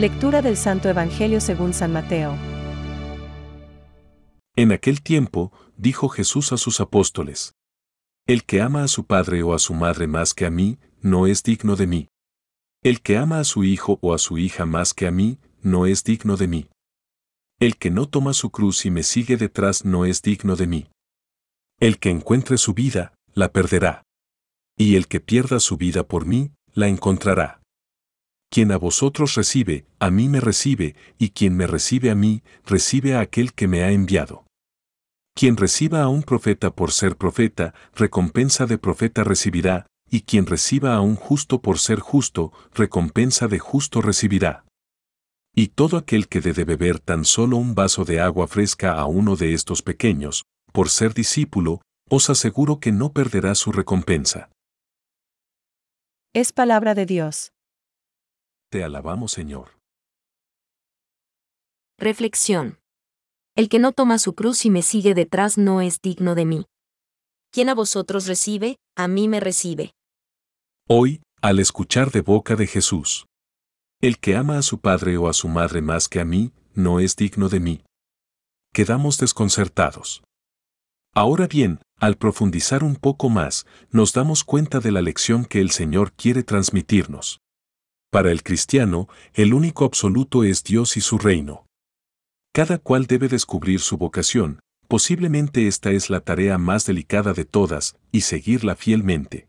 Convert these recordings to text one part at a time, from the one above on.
Lectura del Santo Evangelio según San Mateo. En aquel tiempo, dijo Jesús a sus apóstoles, El que ama a su padre o a su madre más que a mí, no es digno de mí. El que ama a su hijo o a su hija más que a mí, no es digno de mí. El que no toma su cruz y me sigue detrás no es digno de mí. El que encuentre su vida, la perderá. Y el que pierda su vida por mí, la encontrará. Quien a vosotros recibe, a mí me recibe, y quien me recibe a mí, recibe a aquel que me ha enviado. Quien reciba a un profeta por ser profeta, recompensa de profeta recibirá, y quien reciba a un justo por ser justo, recompensa de justo recibirá. Y todo aquel que dé de beber tan solo un vaso de agua fresca a uno de estos pequeños, por ser discípulo, os aseguro que no perderá su recompensa. Es palabra de Dios. Te alabamos, Señor. Reflexión. El que no toma su cruz y me sigue detrás no es digno de mí. Quien a vosotros recibe, a mí me recibe. Hoy, al escuchar de boca de Jesús, el que ama a su padre o a su madre más que a mí, no es digno de mí. Quedamos desconcertados. Ahora bien, al profundizar un poco más, nos damos cuenta de la lección que el Señor quiere transmitirnos. Para el cristiano, el único absoluto es Dios y su reino. Cada cual debe descubrir su vocación, posiblemente esta es la tarea más delicada de todas, y seguirla fielmente.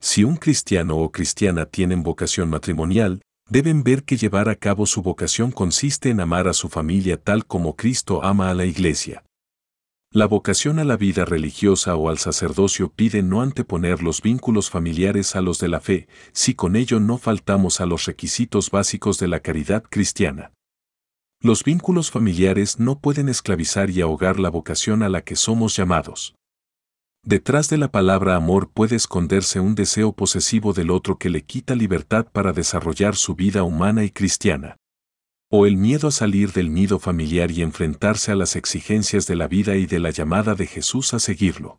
Si un cristiano o cristiana tienen vocación matrimonial, deben ver que llevar a cabo su vocación consiste en amar a su familia tal como Cristo ama a la iglesia. La vocación a la vida religiosa o al sacerdocio pide no anteponer los vínculos familiares a los de la fe, si con ello no faltamos a los requisitos básicos de la caridad cristiana. Los vínculos familiares no pueden esclavizar y ahogar la vocación a la que somos llamados. Detrás de la palabra amor puede esconderse un deseo posesivo del otro que le quita libertad para desarrollar su vida humana y cristiana o el miedo a salir del nido familiar y enfrentarse a las exigencias de la vida y de la llamada de Jesús a seguirlo.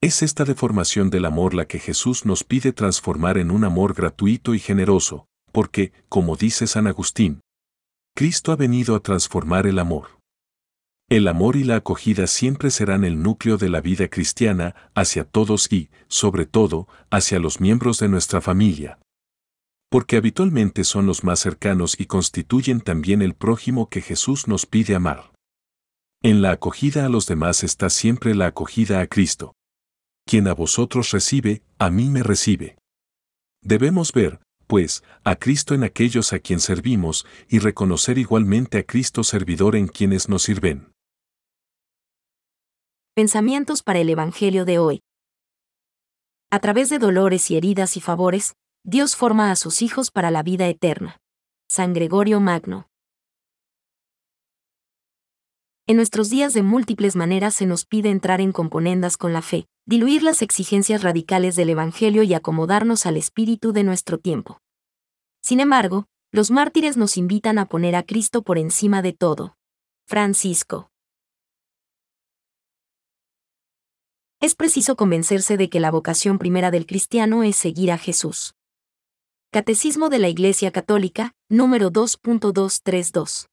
Es esta deformación del amor la que Jesús nos pide transformar en un amor gratuito y generoso, porque, como dice San Agustín, Cristo ha venido a transformar el amor. El amor y la acogida siempre serán el núcleo de la vida cristiana hacia todos y, sobre todo, hacia los miembros de nuestra familia porque habitualmente son los más cercanos y constituyen también el prójimo que Jesús nos pide amar. En la acogida a los demás está siempre la acogida a Cristo. Quien a vosotros recibe, a mí me recibe. Debemos ver, pues, a Cristo en aquellos a quien servimos y reconocer igualmente a Cristo servidor en quienes nos sirven. Pensamientos para el Evangelio de hoy. A través de dolores y heridas y favores, Dios forma a sus hijos para la vida eterna. San Gregorio Magno. En nuestros días de múltiples maneras se nos pide entrar en componendas con la fe, diluir las exigencias radicales del Evangelio y acomodarnos al espíritu de nuestro tiempo. Sin embargo, los mártires nos invitan a poner a Cristo por encima de todo. Francisco. Es preciso convencerse de que la vocación primera del cristiano es seguir a Jesús. Catecismo de la Iglesia Católica, número 2.232.